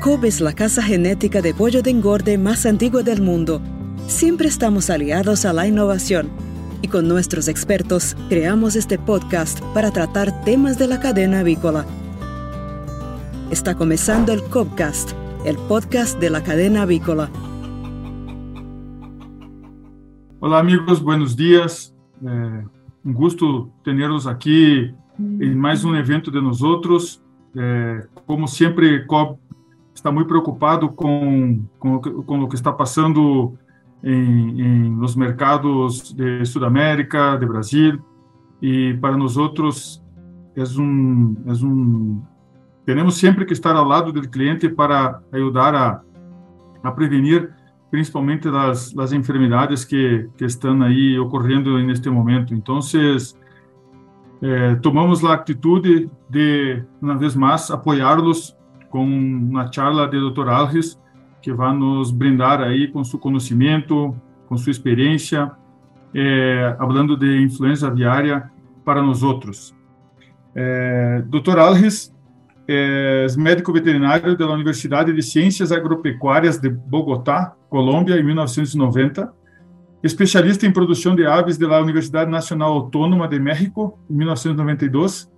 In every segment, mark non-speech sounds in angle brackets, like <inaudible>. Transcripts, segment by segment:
Cobb es la casa genética de pollo de engorde más antigua del mundo. Siempre estamos aliados a la innovación y con nuestros expertos creamos este podcast para tratar temas de la cadena avícola. Está comenzando el Cobcast, el podcast de la cadena avícola. Hola amigos, buenos días. Eh, un gusto tenerlos aquí en más un evento de nosotros. Eh, como siempre, Cobb está muy preocupado con, con, con lo que está pasando en, en, los mercados de Sudamérica, de Brasil, y para nosotros es un, es un, tenemos siempre que estar al lado del cliente para ayudar a, a prevenir principalmente las, las enfermedades que, que están ahí ocurriendo en este momento. Entonces, eh, tomamos la actitud de, de, una vez más, apoyarlos con una charla de Dr. Alves, que vai nos brindar aí com seu conhecimento, com sua experiência, é, falando de influenza aviária para nós outros. É, Dr. Alves é médico veterinário da Universidade de Ciências Agropecuárias de Bogotá, Colômbia, em 1990, especialista em produção de aves da Universidade Nacional Autônoma de México, em 1992,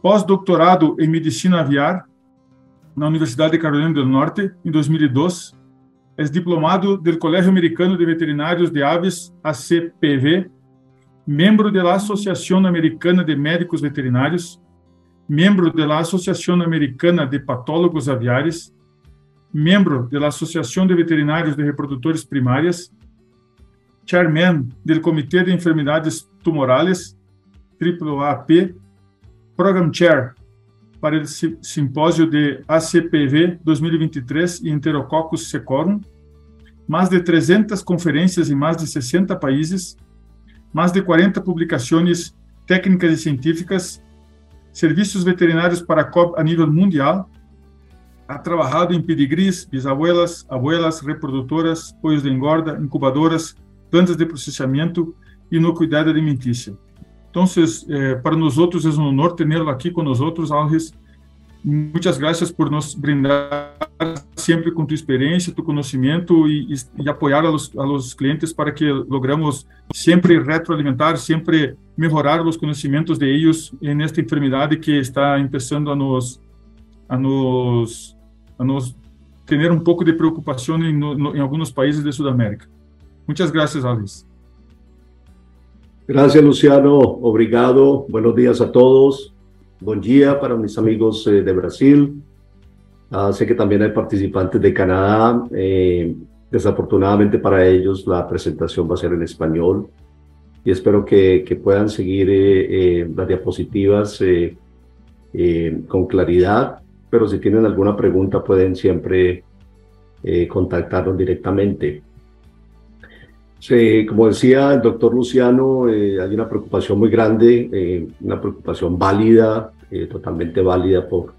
pós-doutorado em medicina aviar na Universidade de Carolina do Norte em 2002. É diplomado do Colégio Americano de Veterinários de Aves, ACPV, membro da Associação Americana de Médicos Veterinários, membro da Associação Americana de Patólogos Aviares, membro da Associação de Veterinários de Reprodutores Primárias, chairman do Comitê de Enfermidades Tumorales, AAAP, Program Chair para o simpósio de ACPV 2023 e Enterococcus secorum, mais de 300 conferências em mais de 60 países, mais de 40 publicações técnicas e científicas, serviços veterinários para COP a nível mundial, ha trabalhado em pedigrees, bisabuelas, abuelas, reprodutoras, pollos de engorda, incubadoras, plantas de processamento e no cuidado alimentício. Entonces, eh, para nosotros es un honor tenerlo aquí con nosotros, Alves. Muchas gracias por nos brindar siempre con tu experiencia, tu conocimiento y, y, y apoyar a los, a los, clientes para que logramos siempre retroalimentar, siempre mejorar los conocimientos de ellos en esta enfermedad que está empezando a nos, a nos, a nos tener un poco de preocupación en, no, en algunos países de Sudamérica. Muchas gracias, Alves. Gracias, Luciano. Obrigado. Buenos días a todos. Buen día para mis amigos eh, de Brasil. Uh, sé que también hay participantes de Canadá. Eh, desafortunadamente para ellos la presentación va a ser en español y espero que, que puedan seguir eh, eh las diapositivas eh, eh, con claridad, pero si tienen alguna pregunta pueden siempre contactarnos directamente. Sí, como decía el doctor Luciano, eh, hay una preocupación muy grande, eh, una preocupación válida, eh, totalmente válida por,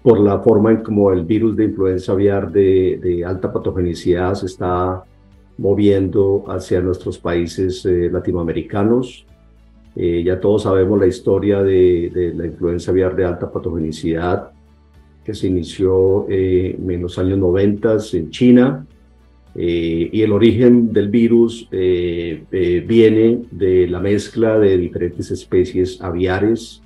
por la forma en como el virus de influenza aviar de, de alta patogenicidad se está moviendo hacia nuestros países latinoamericanos. ya todos sabemos la historia de, de, la influenza aviar de alta patogenicidad que se inició en los años 90 en China eh, y el origen del virus eh, eh, viene de la mezcla de diferentes especies aviares,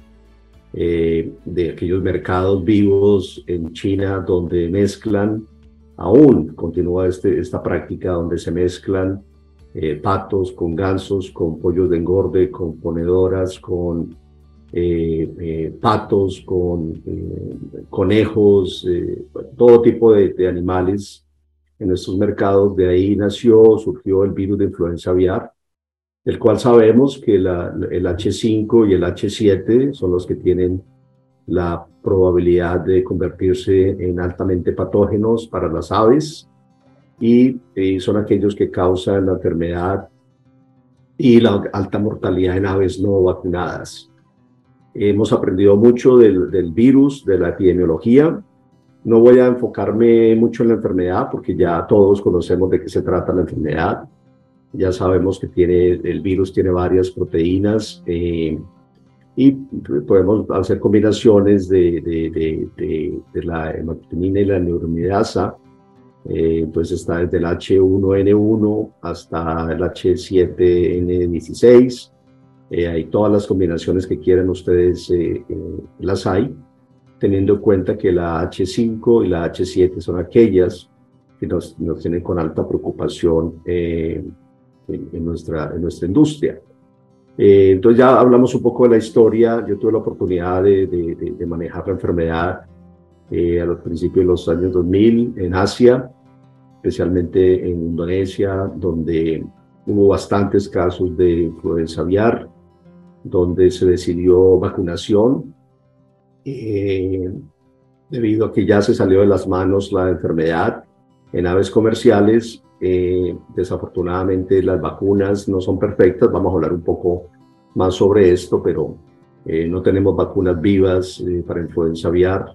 de aquellos mercados vivos en China donde mezclan, aún continúa este, esta práctica donde se mezclan patos con gansos, con pollos de engorde, con ponedoras, con patos, con conejos, todo tipo de, de animales en estos mercados. De ahí nació, surgió el virus de influenza aviar, el cual sabemos que el H5 y el H7 son los que tienen la probabilidad de convertirse en altamente patógenos para las aves y, son aquellos que causan la enfermedad y la alta mortalidad en aves no vacunadas. Hemos aprendido mucho del, del virus, de la epidemiología, no voy a enfocarme mucho en la enfermedad porque ya todos conocemos de qué se trata la enfermedad. Ya sabemos que tiene, el virus tiene varias proteínas. Eh, y podemos hacer combinaciones de, de, de, de la hematinina y la neuromidasa. Eh, pues está desde el H1N1 hasta el H7N16. Eh, hay todas las combinaciones que quieran ustedes, eh, las hay, teniendo en cuenta que la H5 y la H7 son aquellas que nos, nos tienen con alta preocupación en, en, nuestra, en nuestra industria. Eh, entonces ya hablamos un poco de la historia. Yo tuve la oportunidad de, de, de manejar la enfermedad eh, a los principios de los años 2000 en Asia, especialmente en Indonesia, donde hubo bastantes casos de influenza aviar, donde se decidió vacunación. Eh, debido a que ya se salió de las manos la enfermedad. En aves comerciales, eh, desafortunadamente las vacunas no son perfectas, vamos a hablar un poco más sobre esto, pero eh, no tenemos vacunas vivas eh, para influenza aviar.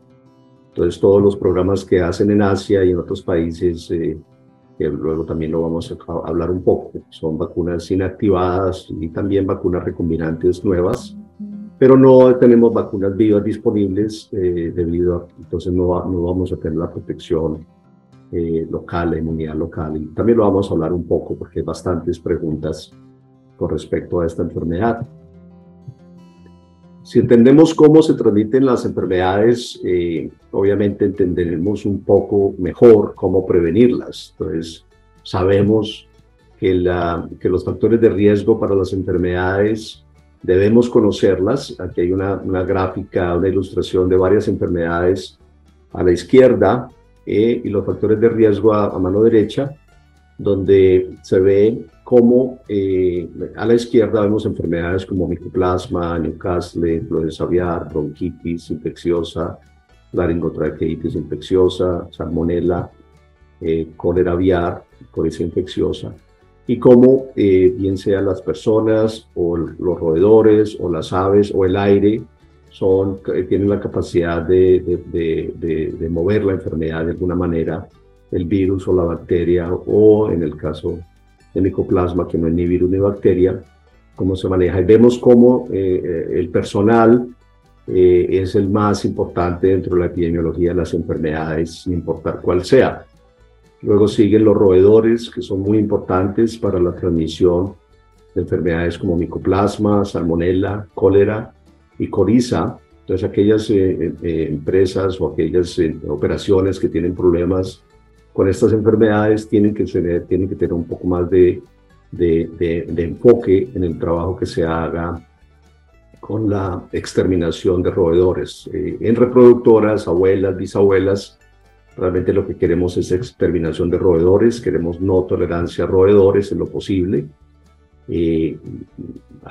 Entonces todos los programas que hacen en Asia y en otros países, que luego también lo vamos a hablar un poco, son vacunas inactivadas y también vacunas recombinantes nuevas, pero no tenemos vacunas vivas disponibles debido a, entonces no, no vamos a tener la protección eh, local, la inmunidad local. Y también lo vamos a hablar un poco porque hay bastantes preguntas con respecto a esta enfermedad. Si entendemos cómo se transmiten las enfermedades, eh, obviamente entenderemos un poco mejor cómo prevenirlas. Entonces, sabemos que, la, que los factores de riesgo para las enfermedades debemos conocerlas. Aquí hay una, una gráfica, una ilustración de varias enfermedades a la izquierda eh, y los factores de riesgo a, mano derecha, donde se ve cómo eh, a la izquierda vemos enfermedades como micoplasma, Newcastle, influenza aviar, bronquitis infecciosa, laringotraqueitis infecciosa, salmonella, eh, cólera aviar, colitis infecciosa, y cómo bien sean las personas o los roedores o las aves o el aire son, eh, tienen la capacidad de, de, de, mover la enfermedad de alguna manera, el virus o la bacteria, o en el caso de micoplasma, que no es ni virus ni bacteria, cómo se maneja. Y vemos cómo eh, eh, el personal es el más importante dentro de la epidemiología de las enfermedades, sin importar cuál sea. Luego siguen los roedores, que son muy importantes para la transmisión de enfermedades como micoplasma, salmonella, cólera, y Coriza, entonces aquellas eh, eh, empresas o aquellas eh, operaciones que tienen problemas con estas enfermedades tienen que tener, tienen que tener un poco más de, de, de, enfoque en el trabajo que se haga con la exterminación de roedores. en reproductoras, abuelas, bisabuelas, realmente lo que queremos es exterminación de roedores, queremos no tolerancia a roedores en lo posible. Eh,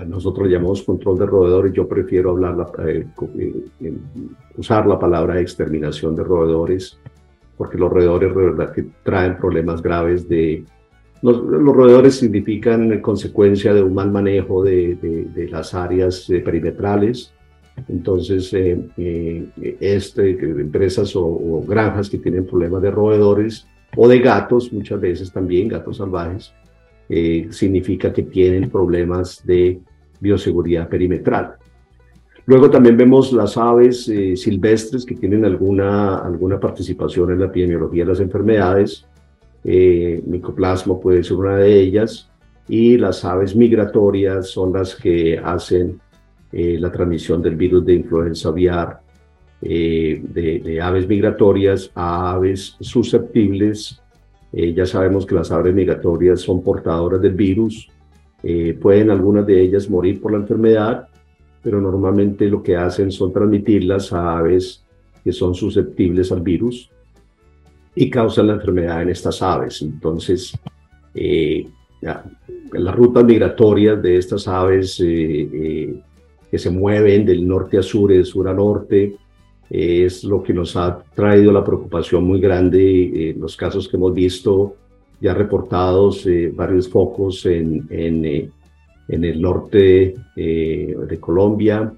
nosotros llamamos control de roedores, yo prefiero hablar eh, eh, usar la palabra exterminación de roedores, porque los roedores de verdad que traen problemas graves de... Los, roedores significan consecuencia de un mal manejo de, de, las áreas perimetrales, entonces, este, empresas o, granjas que tienen problemas de roedores o de gatos, muchas veces también, gatos salvajes, eh, significa que tienen problemas de bioseguridad perimetral. Luego también vemos las aves eh, silvestres que tienen alguna, alguna participación en la epidemiología de las enfermedades. Eh, micoplasma puede ser una de ellas. Y las aves migratorias son las que hacen la transmisión del virus de influenza aviar de, de, aves migratorias a aves susceptibles eh, ya sabemos que las aves migratorias son portadoras del virus. Eh, pueden algunas de ellas morir por la enfermedad, pero normalmente lo que hacen son transmitirlas a aves que son susceptibles al virus y causan la enfermedad en estas aves. Entonces, eh, las rutas migratorias de estas aves que se mueven del norte a sur y de sur a norte, es lo que nos ha traído la preocupación muy grande en los casos que hemos visto ya reportados eh, varios focos en, en, eh, en el norte eh, de Colombia,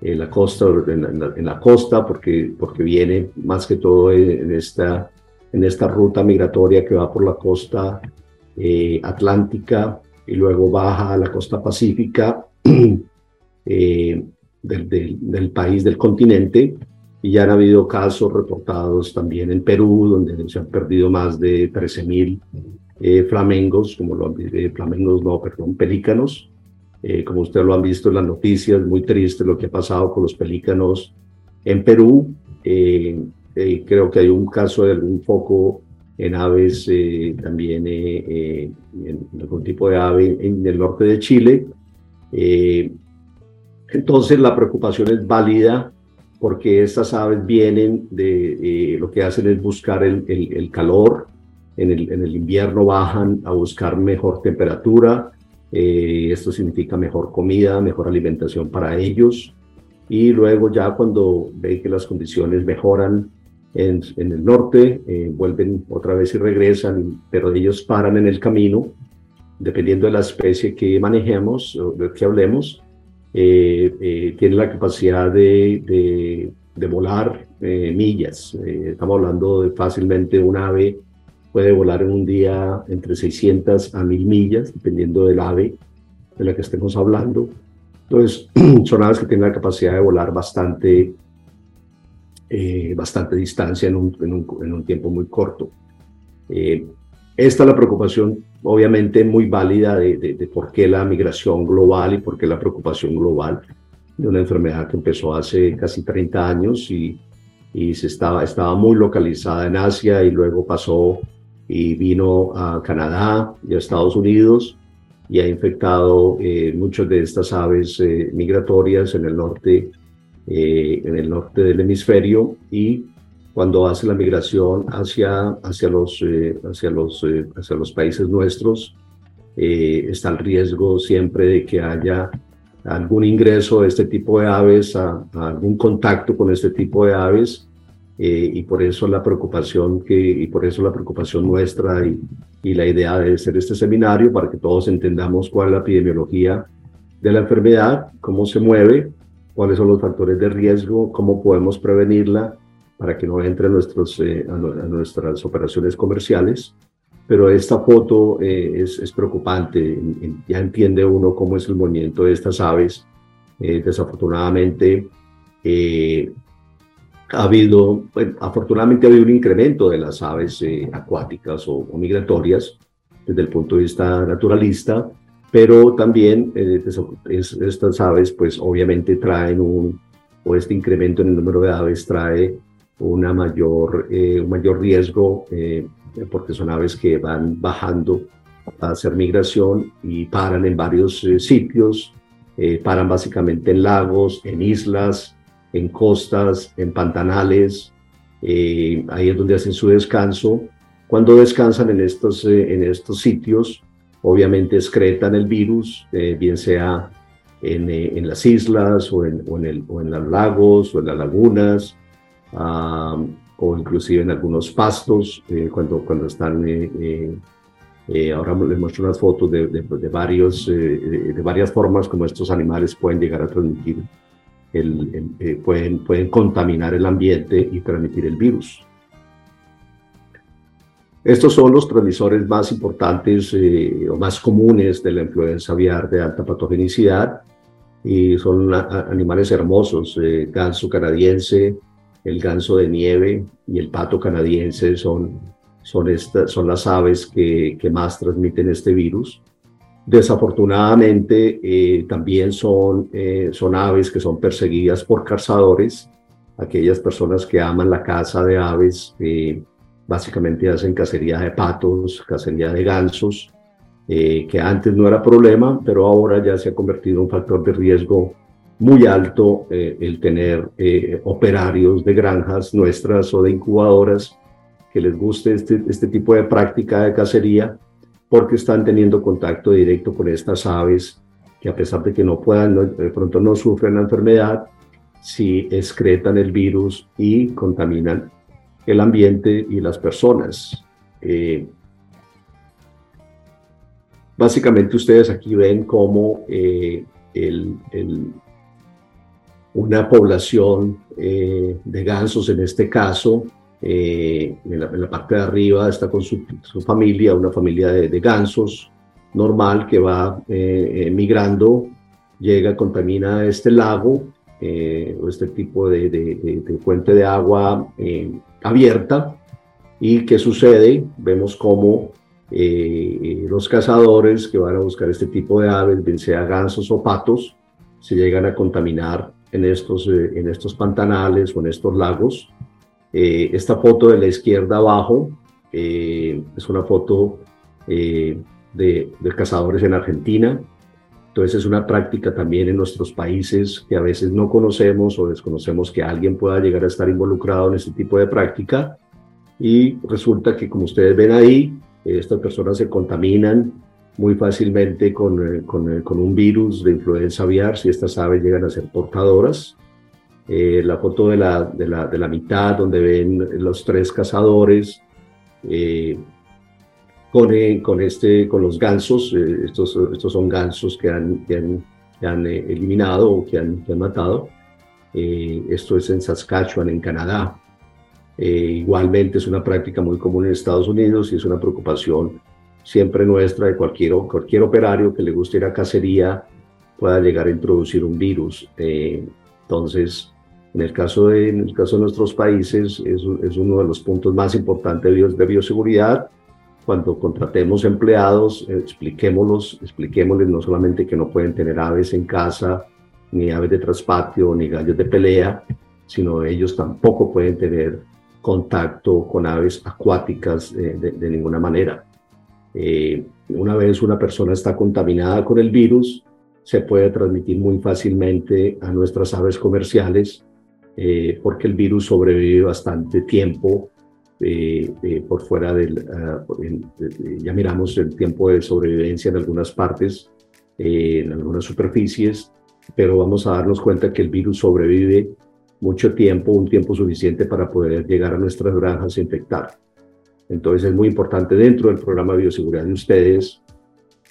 en la costa, en la, costa porque, porque viene más que todo en esta, en esta ruta migratoria que va por la costa atlántica y luego baja a la costa pacífica. <clears throat> del, del, país, del continente, y ya han habido casos reportados también en Perú, donde se han perdido más de 13.000 mil eh, flamengos, como lo eh, flamengos, no, perdón, pelícanos. Eh, como ustedes lo han visto en las noticias, muy triste lo que ha pasado con los pelícanos en Perú. creo que hay un caso de algún foco en aves, también en algún tipo de ave en el norte de Chile. Entonces la preocupación es válida porque estas aves vienen de, lo que hacen es buscar el, calor, en el, invierno bajan a buscar mejor temperatura, eh, esto significa mejor comida, mejor alimentación para ellos. Y luego ya cuando ven que las condiciones mejoran en, en el norte, eh, vuelven otra vez y regresan, pero ellos paran en el camino, dependiendo de la especie que manejemos o de que hablemos, eh, tienen la capacidad de, de, de volar millas. estamos hablando de fácilmente un ave puede volar en un día entre 600 a 1000 millas, dependiendo del ave de la que estemos hablando. Entonces, <clears throat> son aves que tienen la capacidad de volar bastante, eh, bastante distancia en un, en, un, en un, tiempo muy corto. Eh, esta es la preocupación, obviamente, muy válida de, de, por qué la migración global y por qué la preocupación global de una enfermedad que empezó hace casi 30 años y, y se estaba, estaba muy localizada en Asia y luego pasó y vino a Canadá y a Estados Unidos y ha infectado eh, muchas de estas aves eh, migratorias en el norte eh, en el norte del hemisferio y cuando hace la migración hacia hacia los hacia los hacia los países nuestros está el riesgo siempre de que haya algún ingreso de este tipo de aves a algún contacto con este tipo de aves eh, y por eso la preocupación que y por eso la preocupación nuestra y, y, la idea de hacer este seminario para que todos entendamos cuál es la epidemiología de la enfermedad, cómo se mueve, cuáles son los factores de riesgo, cómo podemos prevenirla para que no entre nuestros, eh, a, nuestras operaciones comerciales. Pero esta foto eh, es, es, preocupante, ya entiende uno cómo es el movimiento de estas aves. desafortunadamente, ha habido, afortunadamente ha habido un incremento de las aves eh, acuáticas o, migratorias desde el punto de vista naturalista, pero también eh, estas aves pues obviamente traen un, o este incremento en el número de aves trae una mayor, eh, un mayor riesgo porque son aves que van bajando a hacer migración y paran en varios sitios, paran básicamente en lagos, en islas, en costas, en pantanales, eh, ahí es donde hacen su descanso. Cuando descansan en estos, eh, en estos sitios, obviamente excretan el virus, eh, bien sea en, en, las islas o en, o en, el, o en los lagos o en las lagunas, o inclusive en algunos pastos, cuando, cuando están... ahora les muestro unas fotos de, de, de varios, de varias formas como estos animales pueden llegar a transmitir eh, pueden, pueden contaminar el ambiente y transmitir el virus. Estos son los transmisores más importantes eh, o más comunes de la influenza aviar de alta patogenicidad y son animales hermosos. Eh, ganso canadiense, el ganso de nieve y el pato canadiense son, son, las aves que, más transmiten este virus. Desafortunadamente, eh, también son, eh, son aves que son perseguidas por cazadores, aquellas personas que aman la caza de aves, eh, básicamente hacen cacería de patos, cacería de gansos, que antes no era problema, pero ahora ya se ha convertido en un factor de riesgo muy alto el tener operarios de granjas nuestras o de incubadoras que les guste este, este tipo de práctica de cacería porque están teniendo contacto directo con estas aves que a pesar de que no puedan, de pronto no sufren la enfermedad, sí excretan el virus y contaminan el ambiente y las personas. Eh, básicamente ustedes aquí ven cómo eh, el, una población eh, de gansos en este caso eh, en, la, parte de arriba está con su, familia, una familia de, gansos normal que va eh, migrando, llega, contamina este lago o este tipo de, de, fuente de agua abierta. ¿Y qué sucede? Vemos cómo los cazadores que van a buscar este tipo de aves, bien sea gansos o patos, se llegan a contaminar en estos, en estos pantanales o en estos lagos. esta foto de la izquierda abajo es una foto de, de cazadores en Argentina. Entonces es una práctica también en nuestros países que a veces no conocemos o desconocemos que alguien pueda llegar a estar involucrado en este tipo de práctica. Y resulta que como ustedes ven ahí, estas personas se contaminan muy fácilmente con, con, con un virus de influenza aviar si estas aves llegan a ser portadoras. Eh, la foto de la, de, la, de la mitad donde ven los tres cazadores eh, con, eh, con, este, con los gansos, eh, estos, estos son gansos que han, que han, eh, eliminado o que han, matado. esto es en Saskatchewan, en Canadá. igualmente es una práctica muy común en Estados Unidos y es una preocupación siempre nuestra de cualquier, cualquier operario que le guste ir a cacería pueda llegar a introducir un virus. entonces, en el, caso de, en el caso de nuestros países es, es uno de los puntos más importantes de, de bioseguridad cuando contratemos empleados, expliquémoslos, expliquémosles no solamente que no pueden tener aves en casa, ni aves de traspatio, ni gallos de pelea, sino ellos tampoco pueden tener contacto con aves acuáticas eh, de, ninguna manera. Eh, una vez una persona está contaminada con el virus, se puede transmitir muy fácilmente a nuestras aves comerciales eh, porque el virus sobrevive bastante tiempo eh, eh, por fuera del, ah, ya miramos el tiempo de sobrevivencia en algunas partes, eh, en algunas superficies, pero vamos a darnos cuenta que el virus sobrevive mucho tiempo, un tiempo suficiente para poder llegar a nuestras granjas e infectar. Entonces es muy importante dentro del programa de bioseguridad de ustedes,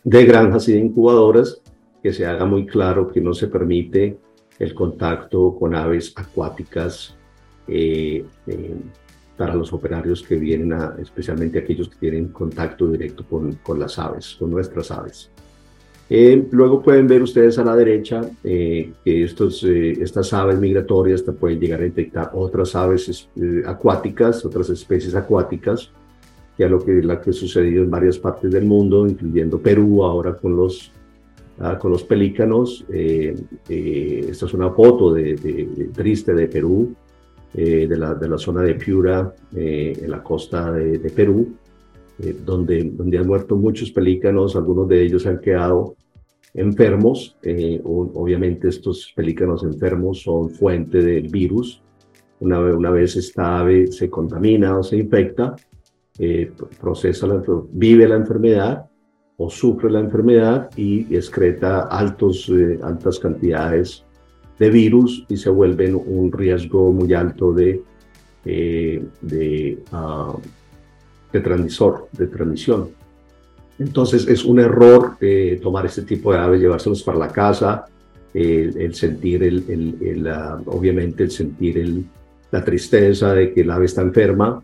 de granjas y de incubadoras, que se haga muy claro que no se permite el contacto con aves acuáticas eh, para los operarios que vienen, a, especialmente aquellos que tienen contacto directo con, con las aves, con nuestras aves. Eh, luego pueden ver ustedes a la derecha eh, que estos, eh, estas aves migratorias pueden llegar a infectar otras aves acuáticas, otras especies acuáticas, ya lo que, la que ha sucedido en varias partes del mundo, incluyendo Perú ahora con los, ah, con los pelícanos. esta es una foto de, de, triste de Perú, eh, de, la, de, la, zona de Piura, eh, en la costa de, Perú, eh, donde, donde han muerto muchos pelícanos, algunos de ellos han quedado enfermos. obviamente estos pelícanos enfermos son fuente del virus. Una, una vez esta ave se contamina o se infecta, procesa la, vive la enfermedad o sufre la enfermedad y excreta altos, altas cantidades de virus y se vuelven un riesgo muy alto de, eh, de, uh, de, transmisor, de transmisión. Entonces es un error eh, tomar este tipo de aves, llevárselos para la casa, el sentir, el, el, obviamente el sentir el, la tristeza de que el ave está enferma,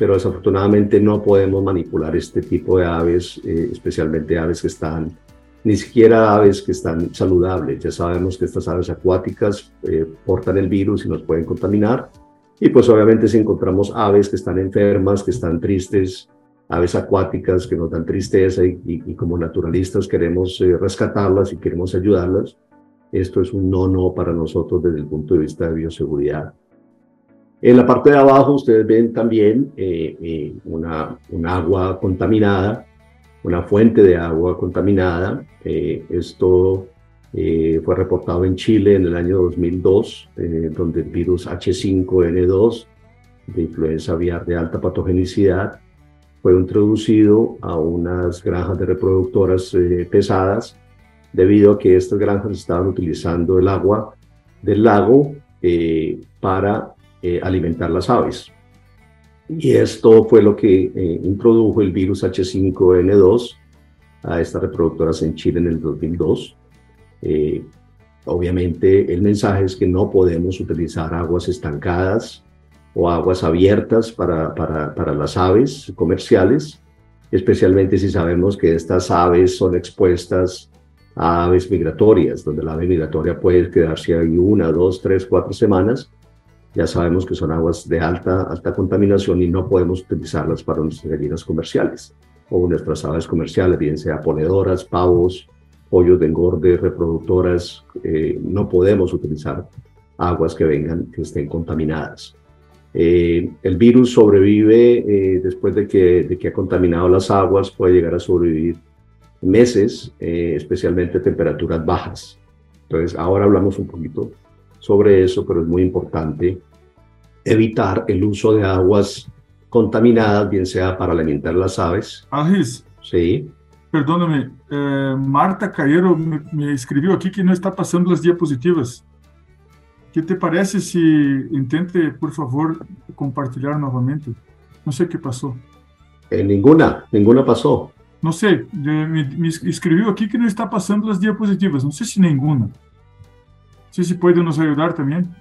pero desafortunadamente no podemos manipular este tipo de aves, eh, especialmente aves que están ni siquiera aves que están saludables. Ya sabemos que estas aves acuáticas eh, portan el virus y nos pueden contaminar. Y pues obviamente si encontramos aves que están enfermas, que están tristes, aves acuáticas que nos dan tristeza y, como naturalistas queremos eh, rescatarlas y queremos ayudarlas, esto es un no, no para nosotros desde el punto de vista de bioseguridad. En la parte de abajo ustedes ven también eh, una, un agua contaminada una fuente de agua contaminada. Eh, esto eh, fue reportado en Chile en el año 2002, eh, donde el virus H5N2 de influenza aviar de alta patogenicidad fue introducido a unas granjas de reproductoras pesadas debido a que estas granjas estaban utilizando el agua del lago para alimentar las aves. Y esto fue lo que eh, introdujo el virus H5N2 a estas reproductoras en Chile en el 2002. Eh, obviamente el mensaje es que no podemos utilizar aguas estancadas o aguas abiertas para, para, para las aves comerciales, especialmente si sabemos que estas aves son expuestas a aves migratorias, donde la ave migratoria puede quedarse ahí una, dos, tres, cuatro semanas. Ya sabemos que son aguas de alta, alta contaminación y no podemos utilizarlas para nuestras gallinas comerciales o nuestras aves comerciales, bien sea ponedoras, pavos, pollos de engorde, reproductoras. Eh, no podemos utilizar aguas que vengan, que estén contaminadas. Eh, el virus sobrevive eh, después de que, de que ha contaminado las aguas, puede llegar a sobrevivir meses, eh, especialmente temperaturas bajas. Entonces, ahora hablamos un poquito sobre eso, pero es muy importante evitar el uso de aguas contaminadas, bien sea para alimentar las aves. Agis. Sí. Perdóname, Marta Caero me, me escribió aquí que no está pasando las diapositivas. ¿Qué te parece si intente, por favor, compartilhar novamente? No sé qué pasó. Eh, ninguna, ninguna pasó. No sé, me, me, escribió aquí que no está pasando las diapositivas. No sé si ninguna. Sé si puede nos ayudar también.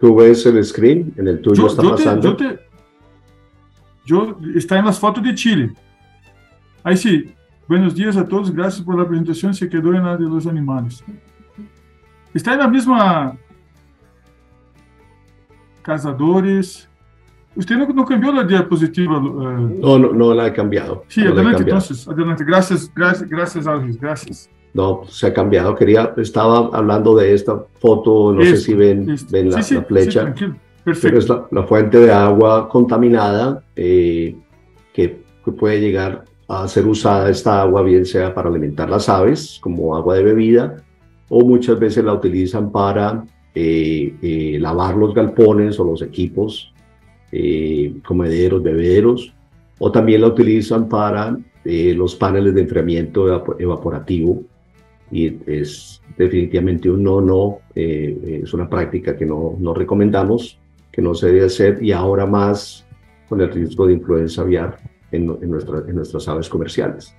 ¿Tú ves el screen? En el tuyo yo, está yo pasando. Te, yo, te, yo está en las fotos de Chile. Ahí sí. Buenos días a todos. Gracias por la presentación. Se quedó en la de los animales. Está na mesma Casadores. Usted no, no cambió la diapositiva. Uh... No, no, no la he cambiado. Sí, no adelante entonces, adelante. Gracias, gracias, gracias, Alvis, gracias. No, se ha cambiado. Quería, estaba hablando de esta foto, no sé si ven, la, sí, sí, la flecha. Sí, Perfecto. es la, la fuente de agua contaminada eh, que, que puede llegar a ser usada esta agua, bien sea para alimentar las aves, como agua de bebida, o muchas veces la utilizan para eh, eh, lavar los galpones o los equipos, comederos, bebederos, o también la utilizan para los paneles de enfriamiento evap evaporativo. Y es definitivamente un no, no, eh, es una práctica que no, no recomendamos, que no se debe hacer, y ahora más con el riesgo de influenza aviar en, en, nuestra, en nuestras aves comerciales.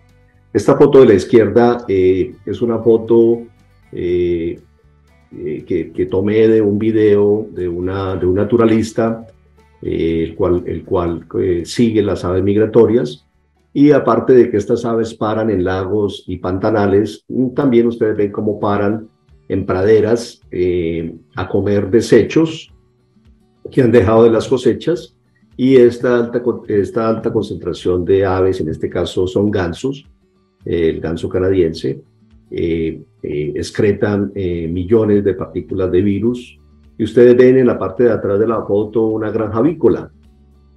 Esta foto de la izquierda eh, es una foto eh, eh, que, que, tomé de un video de, una, de un naturalista, eh, el cual, el cual sigue las aves migratorias. Y aparte de que estas aves paran en lagos y pantanales, también ustedes ven cómo paran en praderas a comer desechos que han dejado de las cosechas. Y esta alta, concentración de aves, en este caso son gansos, el ganso canadiense, eh, eh, excretan eh, millones de partículas de virus. Y ustedes ven en la parte de atrás de la foto una granja avícola.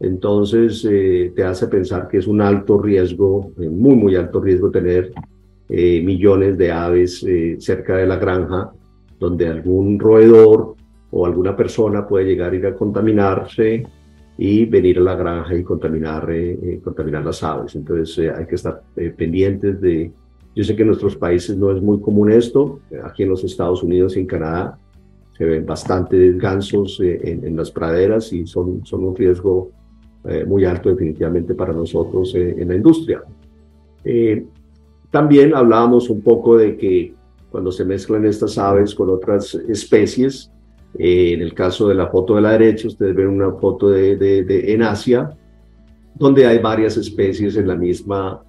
Entonces te hace pensar que es un alto riesgo, muy, muy alto riesgo tener millones de aves cerca de la granja, donde algún roedor o alguna persona puede llegar a ir a contaminarse y venir a la granja y contaminar, contaminar las aves. Entonces hay que estar pendientes de yo sé que en nuestros países no es muy común esto, aquí en los Estados Unidos y en Canadá se ven bastantes gansos eh, en, en, las praderas y son, son un riesgo eh, muy alto definitivamente para nosotros eh, en la industria. Eh, también hablábamos un poco de que cuando se mezclan estas aves con otras especies, eh, en el caso de la foto de la derecha, ustedes ven una foto de, en Asia, donde hay varias especies en la misma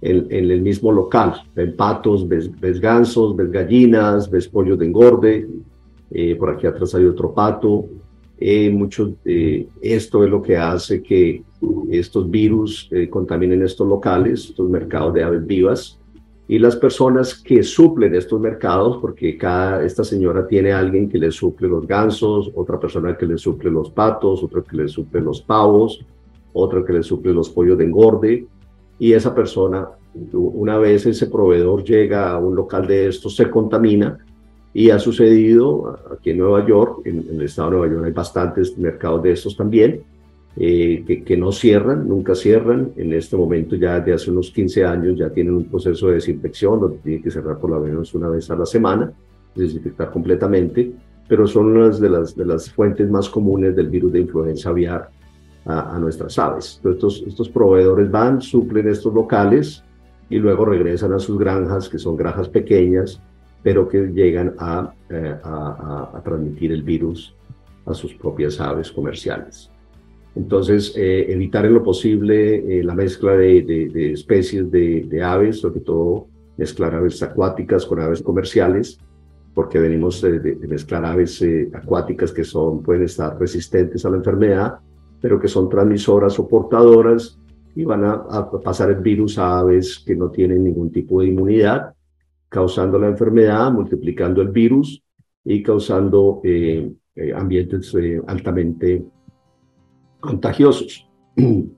en, en, el mismo local. Ven patos, ves, ves, gansos, ves gallinas, ves pollos de engorde. Eh, por aquí atrás hay otro pato. Eh, mucho, eh, esto es lo que hace que estos virus contaminen estos locales, estos mercados de aves vivas. Y las personas que suplen estos mercados, porque cada, esta señora tiene alguien que le suple los gansos, otra persona que le suple los patos, otra que le suple los pavos, otra que le suple los pollos de engorde, y esa persona, una vez ese proveedor llega a un local de estos, se contamina y ha sucedido aquí en Nueva York, en, el estado de Nueva York hay bastantes mercados de estos también, eh, que, no cierran, nunca cierran. En este momento ya desde hace unos 15 años ya tienen un proceso de desinfección donde tienen que cerrar por lo menos una vez a la semana, desinfectar completamente, pero son unas de las, de las fuentes más comunes del virus de influenza aviar a, a nuestras aves. Entonces, estos, estos proveedores van, suplen estos locales y luego regresan a sus granjas, que son granjas pequeñas, pero que llegan a, eh, a, transmitir el virus a sus propias aves comerciales. Entonces, evitar en lo posible la mezcla de, especies de, aves, sobre todo mezclar aves acuáticas con aves comerciales, porque venimos de, mezclar aves acuáticas que son, pueden estar resistentes a la enfermedad, pero que son transmisoras o portadoras y van a, pasar el virus a aves que no tienen ningún tipo de inmunidad, causando la enfermedad, multiplicando el virus y causando eh, eh, ambientes eh, altamente contagiosos. <clears throat>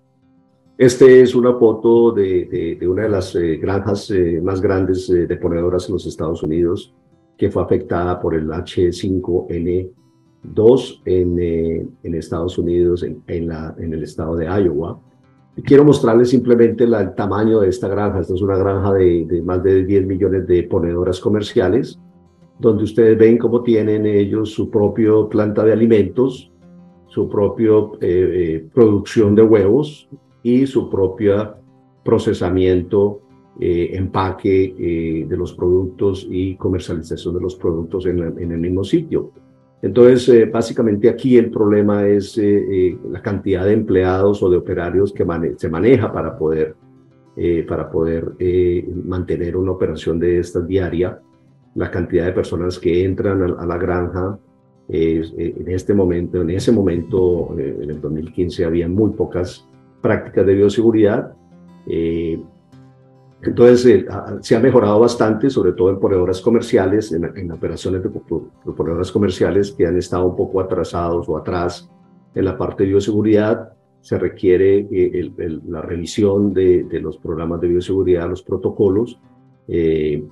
Este es una foto de, una de las granjas más grandes de ponedoras en los Estados Unidos que fue afectada por el H5N2 en, Estados Unidos, en el estado de Iowa. Quiero mostrarles simplemente el tamaño de esta granja. Esta es una granja de, más de 10 millones de ponedoras comerciales, donde ustedes ven cómo tienen ellos su propio planta de alimentos, su propia eh, eh, producción de huevos y su propio procesamiento, eh, empaque de los productos y comercialización de los productos en el mismo sitio. Entonces, eh, básicamente aquí el problema es eh, eh, la cantidad de empleados o de operarios que se maneja para poder, para poder mantener una operación de esta diaria, la cantidad de personas que entran a, la granja. en este momento, en ese momento, en el 2015, había muy pocas prácticas de bioseguridad. Entonces, eh, se ha mejorado bastante, sobre todo en ponedoras comerciales, en, operaciones de, ponedoras comerciales que han estado un poco atrasados o atrás en la parte de bioseguridad. Se requiere eh, la revisión de, los programas de bioseguridad, los protocolos. Eh,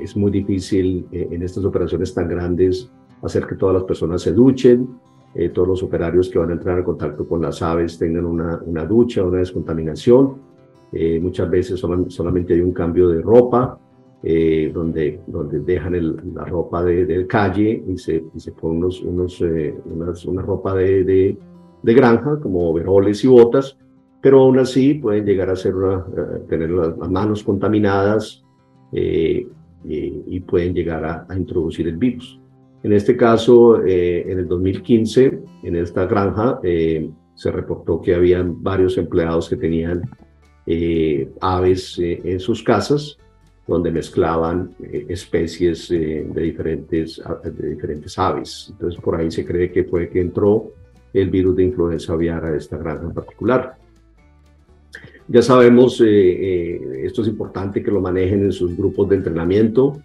es muy difícil en estas operaciones tan grandes hacer que todas las personas se duchen, todos los operarios que van a entrar en contacto con las aves tengan una, una ducha, una descontaminación eh, muchas veces solamente hay un cambio de ropa, eh, donde, donde dejan la ropa de, calle y se, se ponen unos, unos, eh, una ropa de, de, granja, como overoles y botas, pero aún así pueden llegar a ser tener las, manos contaminadas y pueden llegar a, a, introducir el virus. En este caso, en el 2015, en esta granja, se reportó que habían varios empleados que tenían eh, aves eh, en sus casas, donde mezclaban eh, especies de, diferentes, de diferentes aves. Entonces por ahí se cree que fue que entró el virus de influenza aviar a esta granja en particular. Ya sabemos, esto es importante que lo manejen en sus grupos de entrenamiento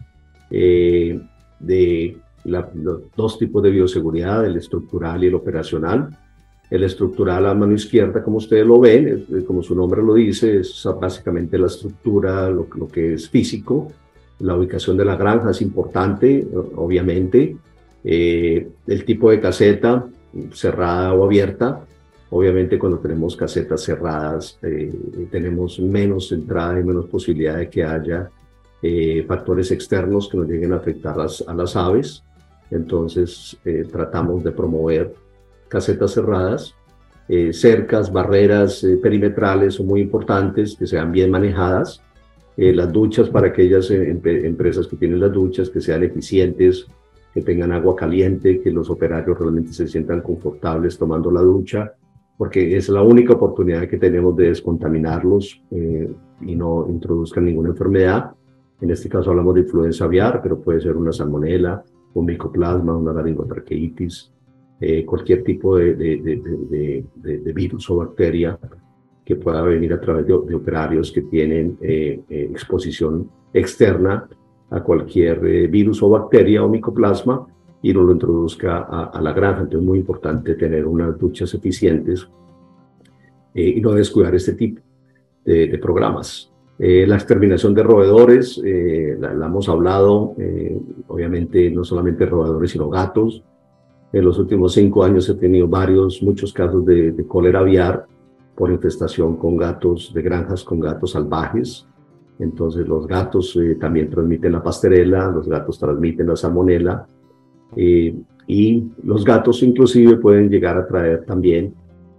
de los dos tipos de bioseguridad, el estructural y el operacional. El estructural a mano izquierda, como ustedes lo ven, como su nombre lo dice, es básicamente la estructura, lo, que es físico. La ubicación de la granja es importante, obviamente. Eh, el tipo de caseta, cerrada o abierta. Obviamente cuando tenemos casetas cerradas eh, tenemos menos entrada y menos posibilidad de que haya eh, factores externos que nos lleguen a afectar a las aves. Entonces tratamos de promover casetas cerradas, eh, cercas, barreras eh, perimetrales son muy importantes, que sean bien manejadas, eh, las duchas para aquellas empresas que tienen las duchas, que sean eficientes, que tengan agua caliente, que los operarios realmente se sientan confortables tomando la ducha, porque es la única oportunidad que tenemos de descontaminarlos y no introduzcan ninguna enfermedad. En este caso hablamos de influenza aviar, pero puede ser una salmonela, un micoplasma, una laringotraqueitis, eh, cualquier tipo de, de, virus o bacteria que pueda venir a través de, operarios que tienen eh, eh, exposición externa a cualquier virus o bacteria o micoplasma y no lo introduzca a, la granja. Entonces es muy importante tener unas duchas eficientes y no descuidar este tipo de, programas. la exterminación de roedores, la, la, hemos hablado, obviamente no solamente roedores, sino gatos, en los últimos cinco años he tenido varios, muchos casos de, cólera aviar por infestación con gatos de granjas, con gatos salvajes. Entonces los gatos eh, también transmiten la pasterela, los gatos transmiten la salmonela eh, y los gatos inclusive pueden llegar a traer también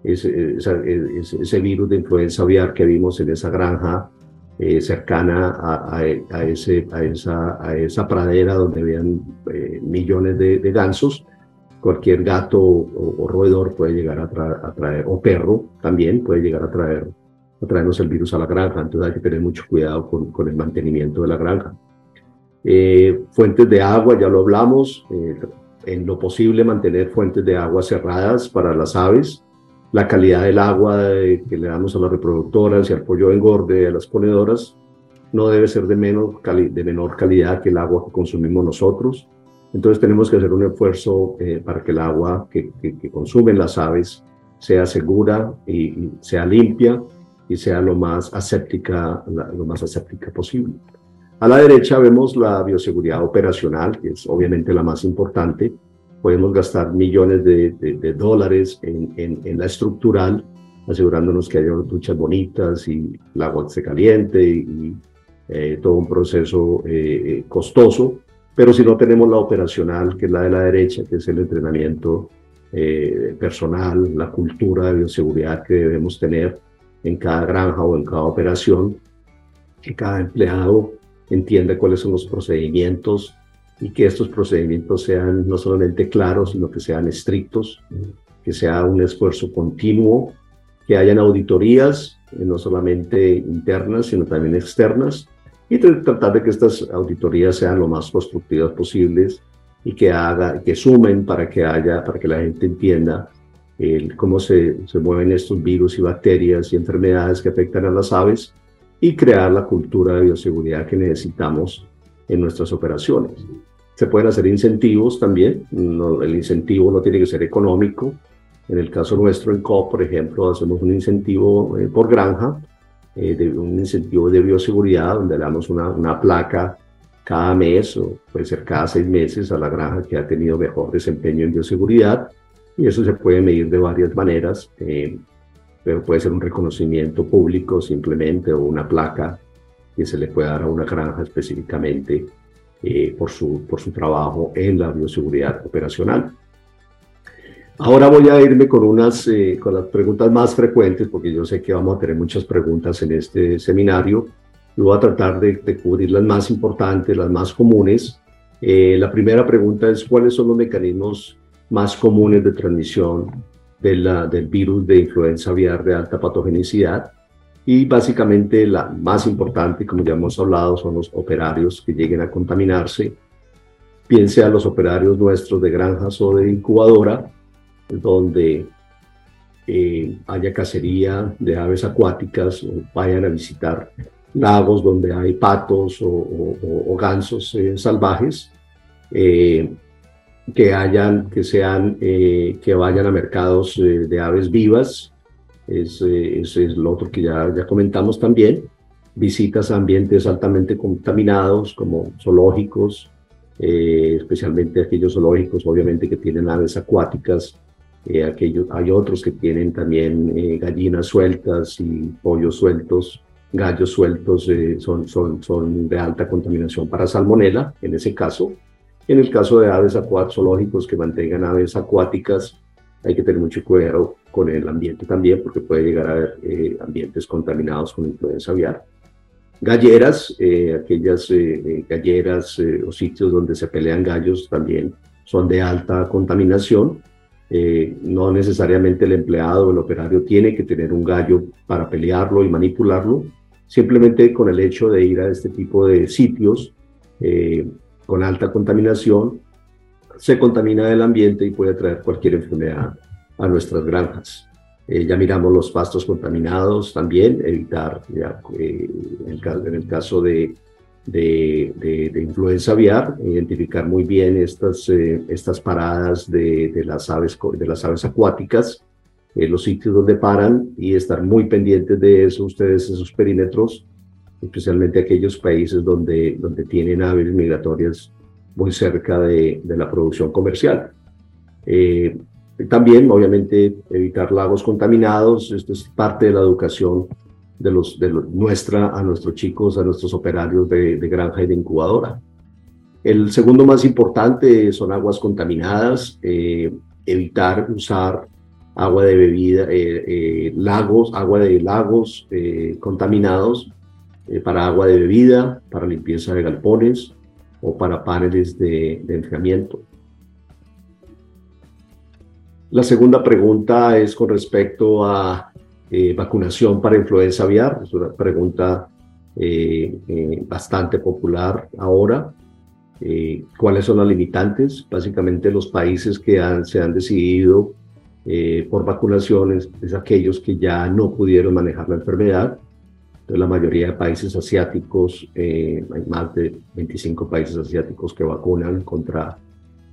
ese, ese, virus de influenza aviar que vimos en esa granja eh, cercana a, a, ese, a, esa, a esa pradera donde habían millones de, de gansos cualquier gato o, roedor puede llegar a, traer, o perro también puede llegar a traer a traernos el virus a la granja, entonces hay que tener mucho cuidado con, con el mantenimiento de la granja. Eh, fuentes de agua, ya lo hablamos, eh, en lo posible mantener fuentes de agua cerradas para las aves, la calidad del agua que le damos a las reproductoras y al pollo de engorde, a las ponedoras, no debe ser de, menor de menor calidad que el agua que consumimos nosotros. Entonces tenemos que hacer un esfuerzo eh, para que el agua que, que, consumen las aves sea segura y, sea limpia y sea lo más aséptica, lo más aséptica posible. A la derecha vemos la bioseguridad operacional, que es obviamente la más importante. Podemos gastar millones de, de, dólares en, en, en, la estructural, asegurándonos que haya duchas bonitas y el agua se caliente y, eh, todo un proceso eh, eh, costoso, pero si no tenemos la operacional, que es la de la derecha, que es el entrenamiento personal, la cultura de bioseguridad que debemos tener en cada granja o en cada operación, que cada empleado entienda cuáles son los procedimientos y que estos procedimientos sean no solamente claros, sino que sean estrictos, que sea un esfuerzo continuo, que hayan auditorías, no solamente internas, sino también externas, y tratar de que estas auditorías sean lo más constructivas posibles y que haga, que sumen para que haya, para que la gente entienda el, cómo se, se mueven estos virus y bacterias y enfermedades que afectan a las aves y crear la cultura de bioseguridad que necesitamos en nuestras operaciones. Se pueden hacer incentivos también, el incentivo no tiene que ser económico. En el caso nuestro, en COP, por ejemplo, hacemos un incentivo eh, por granja eh, de un incentivo de bioseguridad donde le damos una, una, placa cada mes o puede ser cada seis meses a la granja que ha tenido mejor desempeño en bioseguridad y eso se puede medir de varias maneras, eh, pero puede ser un reconocimiento público simplemente o una placa que se le puede dar a una granja específicamente eh, por, su, por su trabajo en la bioseguridad operacional. Ahora voy a irme con, unas, eh, con las preguntas más frecuentes, porque yo sé que vamos a tener muchas preguntas en este seminario. Y voy a tratar de, cubrir las más importantes, las más comunes. Eh, la primera pregunta es, ¿cuáles son los mecanismos más comunes de transmisión de la, del virus de influenza aviar de alta patogenicidad? Y básicamente la más importante, como ya hemos hablado, son los operarios que lleguen a contaminarse, piense a los operarios nuestros de granjas o de incubadora, donde eh, haya cacería de aves acuáticas o vayan a visitar lagos donde hay patos o, gansos eh, salvajes, eh, que hayan, que sean, que vayan a mercados de aves vivas, es, eso es lo otro que ya, ya comentamos también, visitas a ambientes altamente contaminados como zoológicos, especialmente aquellos zoológicos obviamente que tienen aves acuáticas eh, hay otros que tienen también eh, gallinas sueltas y pollos sueltos, gallos sueltos, eh, son, son, son de alta contaminación para salmonela, en ese caso. En el caso de aves zoológicos que mantengan aves acuáticas, hay que tener mucho cuidado con el ambiente también, porque puede llegar a haber ambientes contaminados con influenza aviar. Galleras, aquellas galleras o sitios donde se pelean gallos también son de alta contaminación eh, no necesariamente el empleado o el operario tiene que tener un gallo para pelearlo y manipularlo. Simplemente con el hecho de ir a este tipo de sitios eh, con alta contaminación, se contamina el ambiente y puede traer cualquier enfermedad a nuestras granjas. Eh, ya miramos los pastos contaminados también, evitar, en el caso de de, influenza aviar, identificar muy bien estas, eh, estas paradas de, de, las aves, de las aves acuáticas, eh, los sitios donde paran y estar muy pendientes de eso, ustedes, esos perímetros, especialmente aquellos países donde, donde tienen aves migratorias muy cerca de, de la producción comercial. Eh, también, obviamente, evitar lagos contaminados, esto es parte de la educación de, los, de nuestra, a nuestros chicos, a nuestros operarios de, granja y de incubadora. El segundo más importante son aguas contaminadas, eh, evitar usar agua de bebida, eh, eh, lagos, agua de lagos contaminados para agua de bebida, para limpieza de galpones o para paneles de, de enfriamiento. La segunda pregunta es con respecto a eh, vacunación para influenza aviar. Es una pregunta eh, eh, bastante popular ahora. ¿Cuáles son las limitantes? Básicamente los países que se han decidido por vacunaciones es aquellos que ya no pudieron manejar la enfermedad. Entonces, la mayoría de países asiáticos, hay más de 25 países asiáticos que vacunan contra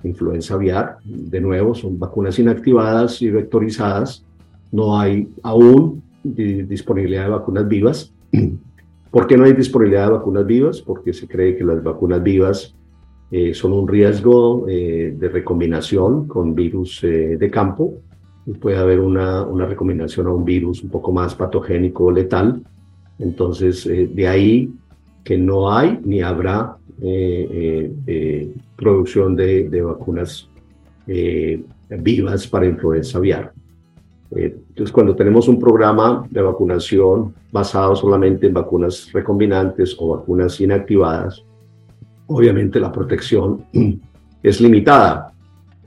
influenza aviar. De nuevo, son vacunas inactivadas y vectorizadas. No hay aún disponibilidad de vacunas vivas. <clears throat> ¿Por qué no hay disponibilidad de vacunas vivas? Porque se cree que las vacunas vivas eh, son un riesgo eh, de recombinación con virus eh, de campo. Y puede haber una, una recombinación a un virus un poco más patogénico o letal. Entonces, de ahí que no hay ni habrá producción de, de vacunas vivas para influenza aviar. Entonces, cuando tenemos un programa de vacunación basado solamente en vacunas recombinantes o vacunas inactivadas, obviamente la protección <clears throat> es limitada.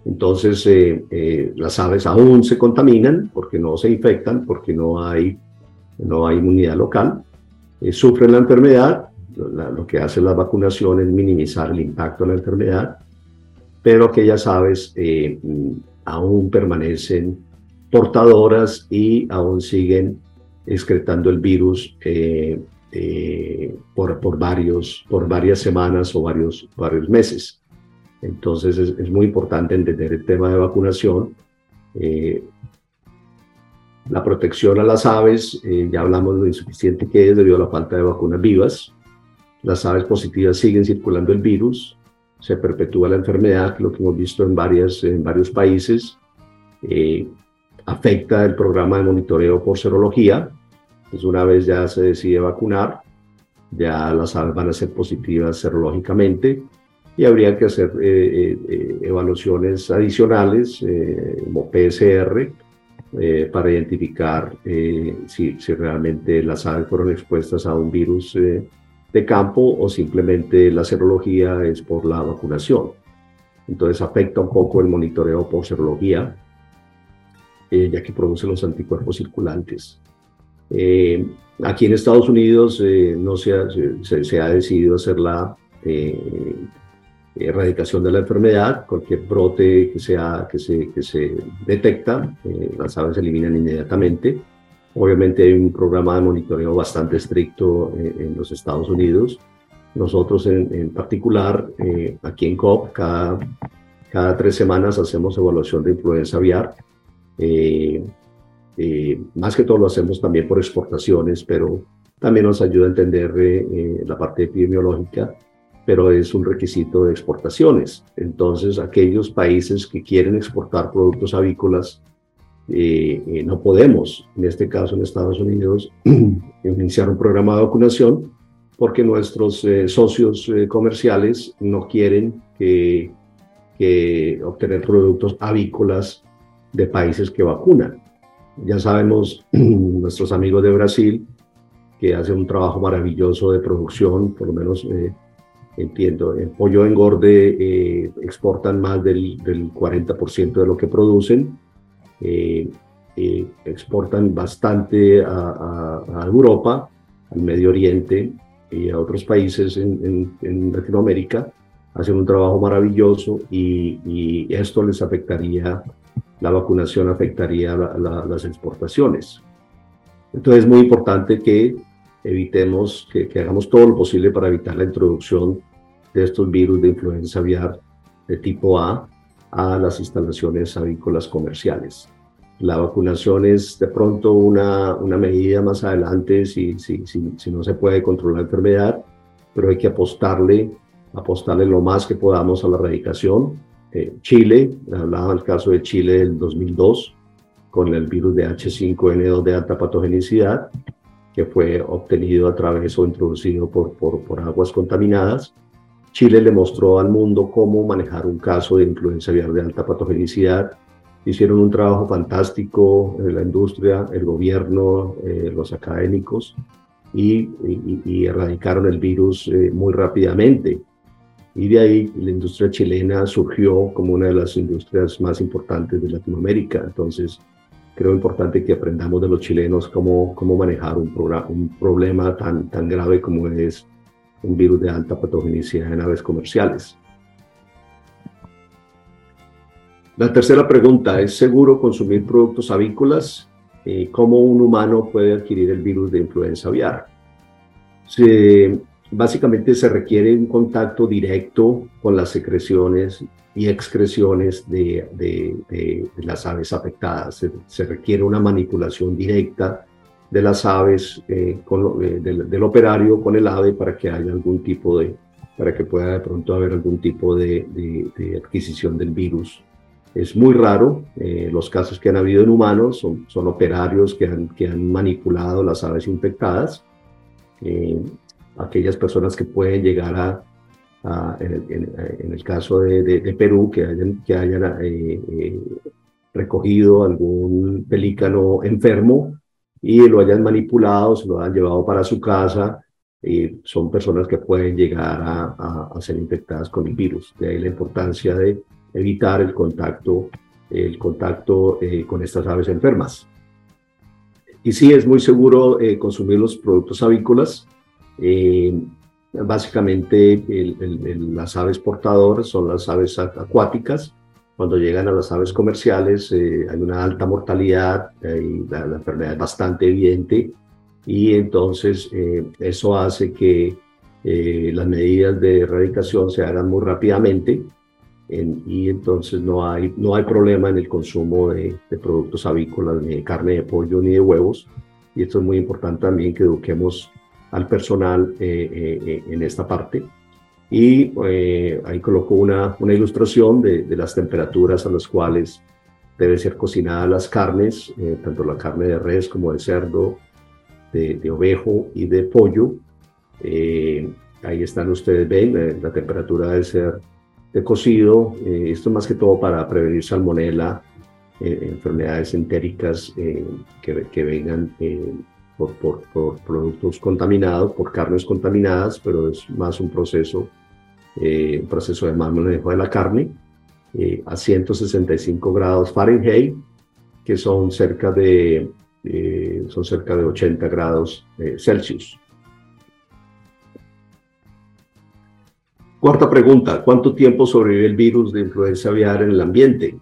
Entonces, eh, eh, las aves aún se contaminan porque no se infectan, porque no hay, no hay inmunidad local, eh, sufren la enfermedad. lo que hace la vacunación es minimizar el impacto de la enfermedad, pero aquellas aves aún permanecen portadoras y aún siguen excretando el virus eh, eh, por, por, varios, por varias semanas o varios, varios meses. Entonces es, muy importante entender el tema de vacunación. Eh, la protección a las aves, ya hablamos de lo insuficiente que es debido a la falta de vacunas vivas. Las aves positivas siguen circulando el virus, se perpetúa la enfermedad, lo que hemos visto en, varias, en varios países afecta el programa de monitoreo por serología. Pues una vez ya se decide vacunar, ya las aves van a ser positivas serológicamente y habría que hacer eh, eh, eh, evaluaciones adicionales como PSR para identificar si, si, realmente las aves fueron expuestas a un virus de campo o simplemente la serología es por la vacunación. Entonces afecta un poco el monitoreo por serología eh, ya que produce los anticuerpos circulantes. Eh, aquí en Estados Unidos eh, no se ha, se, ha, decidido hacer la erradicación de la enfermedad. Cualquier brote que, sea, que, se, que se detecta, las aves se eliminan inmediatamente. Obviamente hay un programa de monitoreo bastante estricto en los Estados Unidos. Nosotros en, en particular, aquí en COP, cada, cada tres semanas hacemos evaluación de influenza aviar eh, eh, más que todo lo hacemos también por exportaciones, pero también nos ayuda a entender eh, la parte epidemiológica, pero es un requisito de exportaciones. Entonces, aquellos países que quieren exportar productos avícolas, no podemos, en este caso en Estados Unidos, <clears throat> iniciar un programa de vacunación porque nuestros socios comerciales no quieren que, que obtener productos avícolas de países que vacunan. Ya sabemos, <clears throat> nuestros amigos de Brasil, que hacen un trabajo maravilloso de producción, por lo menos eh, entiendo, el pollo engorde eh, exportan más del, del 40% de lo que producen, eh, exportan bastante a, Europa, al Medio Oriente y a otros países en, en, Latinoamérica, hacen un trabajo maravilloso y esto les afectaría la vacunación afectaría las exportaciones. Entonces es muy importante que evitemos, que, hagamos todo lo posible para evitar la introducción de estos virus de influenza aviar de tipo A a las instalaciones avícolas comerciales. La vacunación es de pronto una, una medida más adelante si, si, si, si no se puede controlar la enfermedad, pero hay que apostarle, apostarle lo más que podamos a la erradicación eh, Chile, hablaba del caso de Chile del 2002, con el virus de H5N2 de alta patogenicidad, que fue obtenido a través o introducido por, por, por aguas contaminadas. Chile le mostró al mundo cómo manejar un caso de influenza aviar de alta patogenicidad. Hicieron un trabajo fantástico en la industria, el gobierno, eh, los académicos, y, y, erradicaron el virus eh, muy rápidamente. Y de ahí la industria chilena surgió como una de las industrias más importantes de Latinoamérica. Entonces, creo importante que aprendamos de los chilenos cómo, cómo manejar un, un problema tan, tan grave como es un virus de alta patogenicidad en aves comerciales. La tercera pregunta, ¿es seguro consumir productos avícolas? Eh, ¿Cómo un humano puede adquirir el virus de influenza aviar? Se, básicamente se requiere un contacto directo con las secreciones y excreciones de, las aves afectadas. Se, requiere una manipulación directa de las aves, eh, eh, del, operario con el ave para que haya algún tipo de, para que pueda de pronto haber algún tipo de, adquisición del virus es muy raro. Eh, los casos que han habido en humanos son, son operarios que han, que han, manipulado las aves infectadas. Aquellas personas que pueden llegar a, en, el, caso de, Perú, que hayan, que hayan eh, recogido algún pelícano enfermo y lo hayan manipulado, se lo han llevado para su casa. son personas que pueden llegar a, a ser infectadas con el virus. De ahí la importancia de evitar el contacto, el contacto eh, con estas aves enfermas. Y sí, es muy seguro eh, consumir los productos avícolas. Eh, básicamente, las aves portadoras son las aves acuáticas. Cuando llegan a las aves comerciales hay una alta mortalidad y la, enfermedad es bastante evidente y entonces eso hace que las medidas de erradicación se hagan muy rápidamente y entonces no hay, no hay problema en el consumo de, productos avícolas, ni de carne de pollo, ni de huevos. Y esto es muy importante también que eduquemos al personal eh, eh, eh, en esta parte. Y ahí coloco una, una ilustración de, las temperaturas a las cuales deben ser cocinadas las carnes, tanto la carne de res como de cerdo, de, de ovejo y de pollo. ahí están ustedes, ven, la temperatura debe ser de cocido. Eh, esto más que todo para prevenir salmonela, enfermedades entéricas que, que, vengan por, por, por, productos contaminados, por carnes contaminadas, pero es más un proceso, un proceso de manejo de la carne a 165 grados Fahrenheit, que son cerca de, son cerca de 80 grados Celsius. Cuarta pregunta, ¿cuánto tiempo sobrevive el virus de influenza aviar en el ambiente?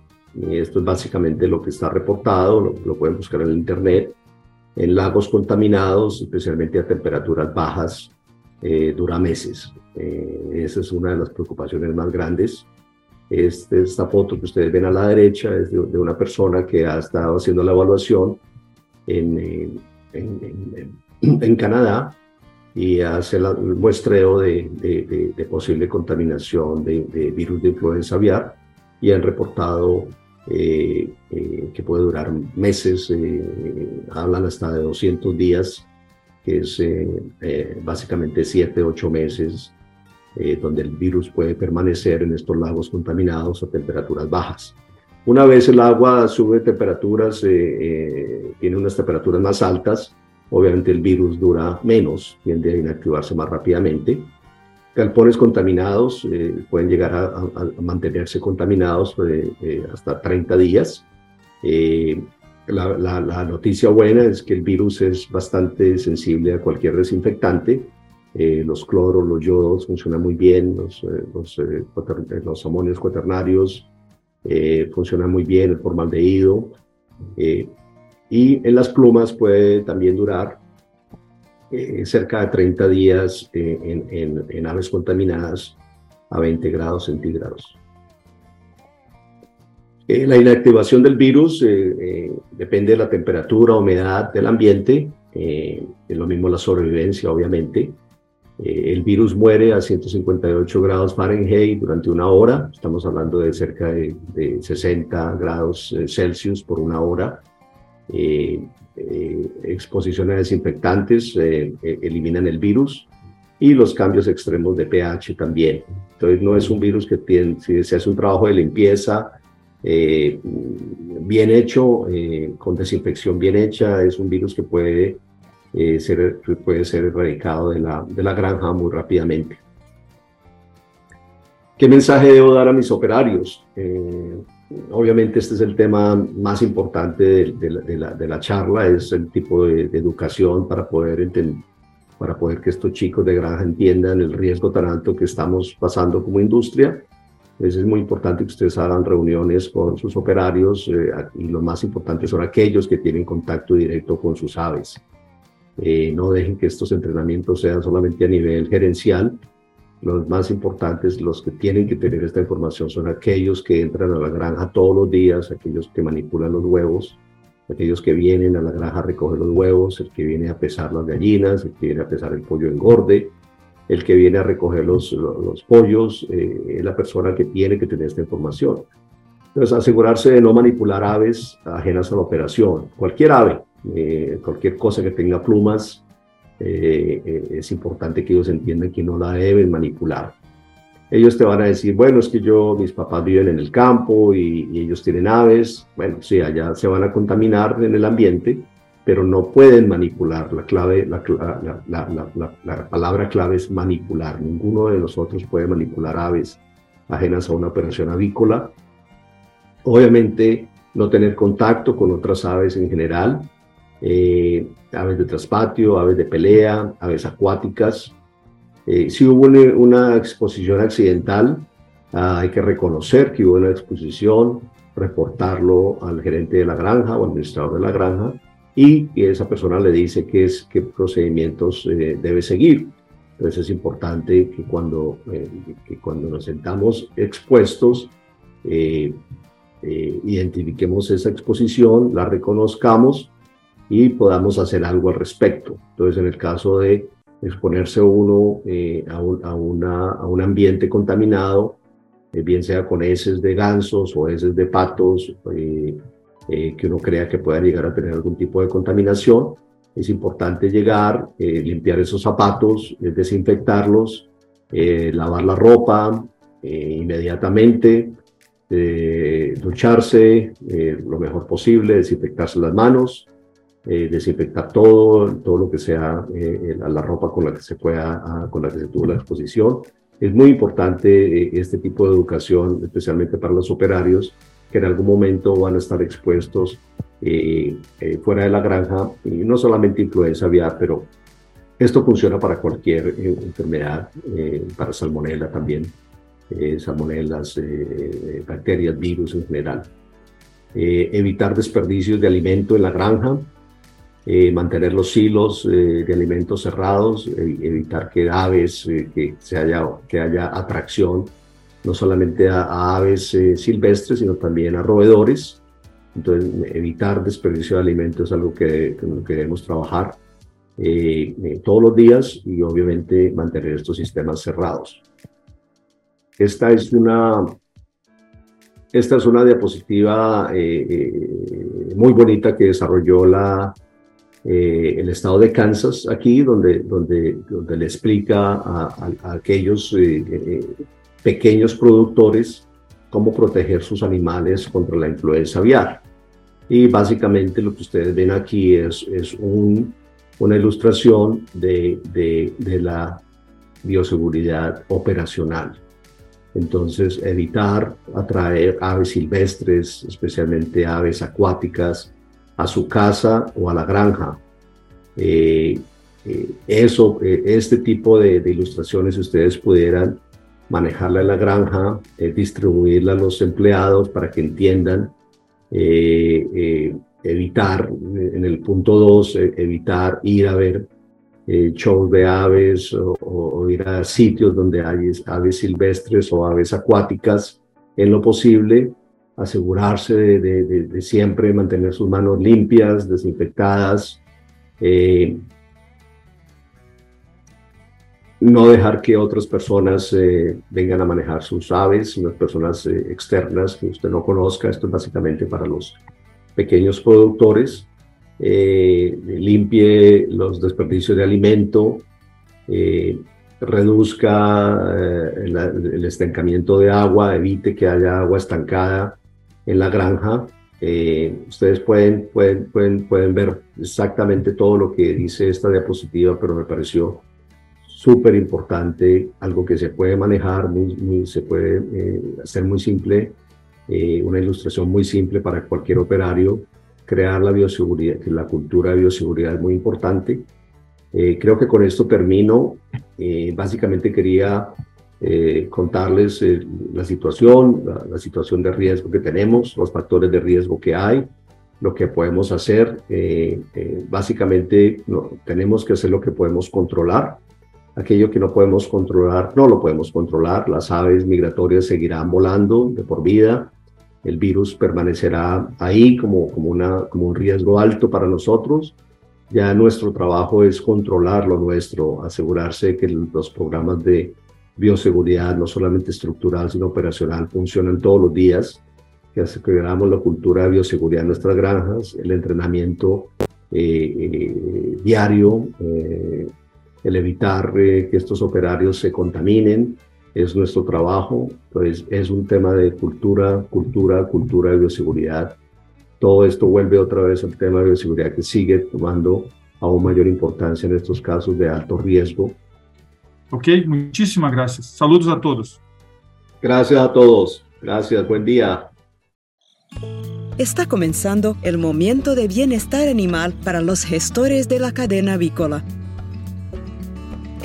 Esto es básicamente lo que está reportado, lo, pueden buscar en el Internet. En lagos contaminados, especialmente a temperaturas bajas, eh, dura meses. Eh, esa es una de las preocupaciones más grandes. Este, esta foto que ustedes ven a la derecha es de, una persona que ha estado haciendo la evaluación en, en, en Canadá y hace el muestreo de, de, posible contaminación de, virus de influenza aviar y han reportado eh, eh, que puede durar meses, eh, hablan hasta de 200 días, que es básicamente 7, 8 meses, donde el virus puede permanecer en estos lagos contaminados a temperaturas bajas. Una vez el agua sube temperaturas, tiene unas temperaturas más altas, Obviamente el virus dura menos, tiende a inactivarse más rápidamente. Galpones contaminados eh, pueden llegar a, mantenerse contaminados eh, eh, hasta 30 días. La, noticia buena es que el virus es bastante sensible a cualquier desinfectante. los cloros, los yodos funcionan muy bien, los, los, los amonios cuaternarios funcionan muy bien, el formaldehído. Y en las plumas puede también durar eh, cerca de 30 días eh, en, aves contaminadas a 20 grados centígrados. Eh, la inactivación del virus depende de la temperatura, humedad del ambiente, es lo mismo la sobrevivencia, obviamente. el virus muere a 158 grados Fahrenheit durante una hora, estamos hablando de cerca de, de 60 grados Celsius por una hora eh, eh, exposición a desinfectantes eh, eliminan el virus y los cambios extremos de pH también. Entonces no es un virus que si se hace un trabajo de limpieza bien hecho, con desinfección bien hecha, es un virus que puede, ser, puede ser erradicado de la, de la granja muy rápidamente. ¿Qué mensaje debo dar a mis operarios? Eh, obviamente este es el tema más importante de, la, charla, es el tipo de, educación para poder, para poder que estos chicos de granja entiendan el riesgo tan alto que estamos pasando como industria. es muy importante que ustedes hagan reuniones con sus operarios eh, y lo más importante son aquellos que tienen contacto directo con sus aves. Eh, no dejen que estos entrenamientos sean solamente a nivel gerencial, los más importantes, los que tienen que tener esta información son aquellos que entran a la granja todos los días, aquellos que manipulan los huevos, aquellos que vienen a la granja a recoger los huevos, el que viene a pesar las gallinas, el que viene a pesar el pollo engorde, el que viene a recoger los, los, pollos, eh, es la persona que tiene que tener esta información. Entonces, asegurarse de no manipular aves ajenas a la operación. Cualquier ave, eh, cualquier cosa que tenga plumas, eh, eh, es importante que ellos entiendan que no la deben manipular. Ellos te van a decir, bueno, es que yo, mis papás viven en el campo y, ellos tienen aves. Bueno, sí, allá se van a contaminar en el ambiente, pero no pueden manipular. La clave, la, la, palabra clave es manipular. Ninguno de nosotros puede manipular aves ajenas a una operación avícola. Obviamente, no tener contacto con otras aves en general, eh, aves de traspatio, aves de pelea, aves acuáticas. Eh, hubo una, exposición accidental, ah, hay que reconocer que hubo una exposición, reportarlo al gerente de la granja o al administrador de la granja y esa persona le dice qué, es, qué procedimientos eh, debe seguir. Entonces es importante que cuando, que cuando nos sentamos expuestos, identifiquemos esa exposición, la reconozcamos y podamos hacer algo al respecto. Entonces, en el caso de exponerse uno eh, a, un, a, un, ambiente contaminado, eh, bien sea con heces de gansos o heces de patos, eh, que uno crea que pueda llegar a tener algún tipo de contaminación, es importante llegar, limpiar esos zapatos, desinfectarlos, lavar la ropa inmediatamente, ducharse lo mejor posible, desinfectarse las manos, eh, desinfectar todo, todo lo que sea eh, la, ropa con la que se pueda, con la que se tuvo la exposición. Es muy importante eh, este tipo de educación, especialmente para los operarios, que en algún momento van a estar expuestos fuera de la granja, y no solamente influenza aviar, pero esto funciona para cualquier enfermedad, para salmonella también, salmonelas, bacterias, virus en general. evitar desperdicios de alimento en la granja, eh, mantener los hilos eh, de alimentos cerrados, evitar que aves, eh, que, se haya, que haya atracción no solamente a, aves silvestres, sino también a roedores. Entonces, evitar desperdicio de alimentos es algo que, que debemos trabajar todos los días y obviamente mantener estos sistemas cerrados. Esta es una, esta es una diapositiva muy bonita que desarrolló la eh, el estado de Kansas aquí, donde, donde, donde le explica a, aquellos eh, eh, pequeños productores cómo proteger sus animales contra la influenza aviar. Y básicamente lo que ustedes ven aquí es, es un, una ilustración de, de, de la bioseguridad operacional. Entonces, evitar atraer aves silvestres, especialmente aves acuáticas, a su casa o a la granja. Eh, eh, eso, eh, este tipo de, ilustraciones, si ustedes pudieran manejarla en la granja, distribuirla a los empleados para que entiendan, evitar, en el punto 2, evitar ir a ver shows de aves o, ir a sitios donde hay aves silvestres o aves acuáticas en lo posible asegurarse de, siempre mantener sus manos limpias, desinfectadas, eh, no dejar que otras personas eh, vengan a manejar sus aves, unas personas eh, externas que usted no conozca. Esto es básicamente para los pequeños productores. limpie los desperdicios de alimento, reduzca el, estancamiento de agua, evite que haya agua estancada en la granja. Eh, ustedes pueden, pueden, pueden, pueden ver exactamente todo lo que dice esta diapositiva, pero me pareció súper importante, algo que se puede manejar, muy, se puede eh, hacer muy simple, eh, una ilustración muy simple para cualquier operario, crear la bioseguridad, la cultura de bioseguridad es muy importante. Eh, creo que con esto termino. básicamente quería contarles la situación, la, situación de riesgo que tenemos, los factores de riesgo que hay, lo que podemos hacer. básicamente no, tenemos que hacer lo que podemos controlar Aquello que no podemos controlar, no lo podemos controlar. Las aves migratorias seguirán volando de por vida. El virus permanecerá ahí como, como, una, como un riesgo alto para nosotros. Ya nuestro trabajo es controlar lo nuestro, asegurarse que los programas de bioseguridad, no solamente estructural, sino operacional, funcionan todos los días, que aseguramos la cultura de bioseguridad en nuestras granjas, el entrenamiento eh, eh, diario, eh, el evitar eh, que estos operarios se contaminen, es nuestro trabajo, pues es un tema de cultura, cultura, cultura de bioseguridad. Todo esto vuelve otra vez al tema de bioseguridad que sigue tomando aún mayor importancia en estos casos de alto riesgo. Ok, muchísimas gracias. Saludos a todos. Gracias a todos. Gracias, buen día. Está comenzando el momento de bienestar animal para los gestores de la cadena avícola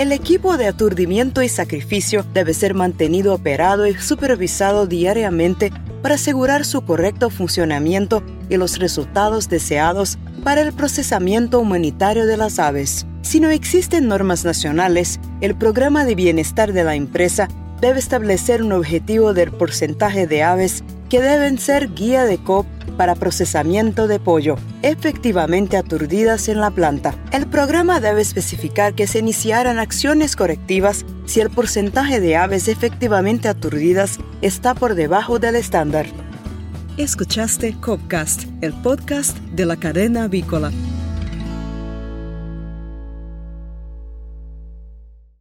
el equipo de aturdimiento y sacrificio debe ser mantenido operado y supervisado diariamente para asegurar su correcto funcionamiento y los resultados deseados para el procesamiento humanitario de las aves. Si no existen normas nacionales, el programa de bienestar de la empresa debe establecer un objetivo del porcentaje de aves que deben ser guía de COP para procesamiento de pollo, efectivamente aturdidas en la planta. El programa debe especificar que se iniciarán acciones correctivas si el porcentaje de aves efectivamente aturdidas está por debajo del estándar. Escuchaste Copcast, el podcast de la cadena avícola.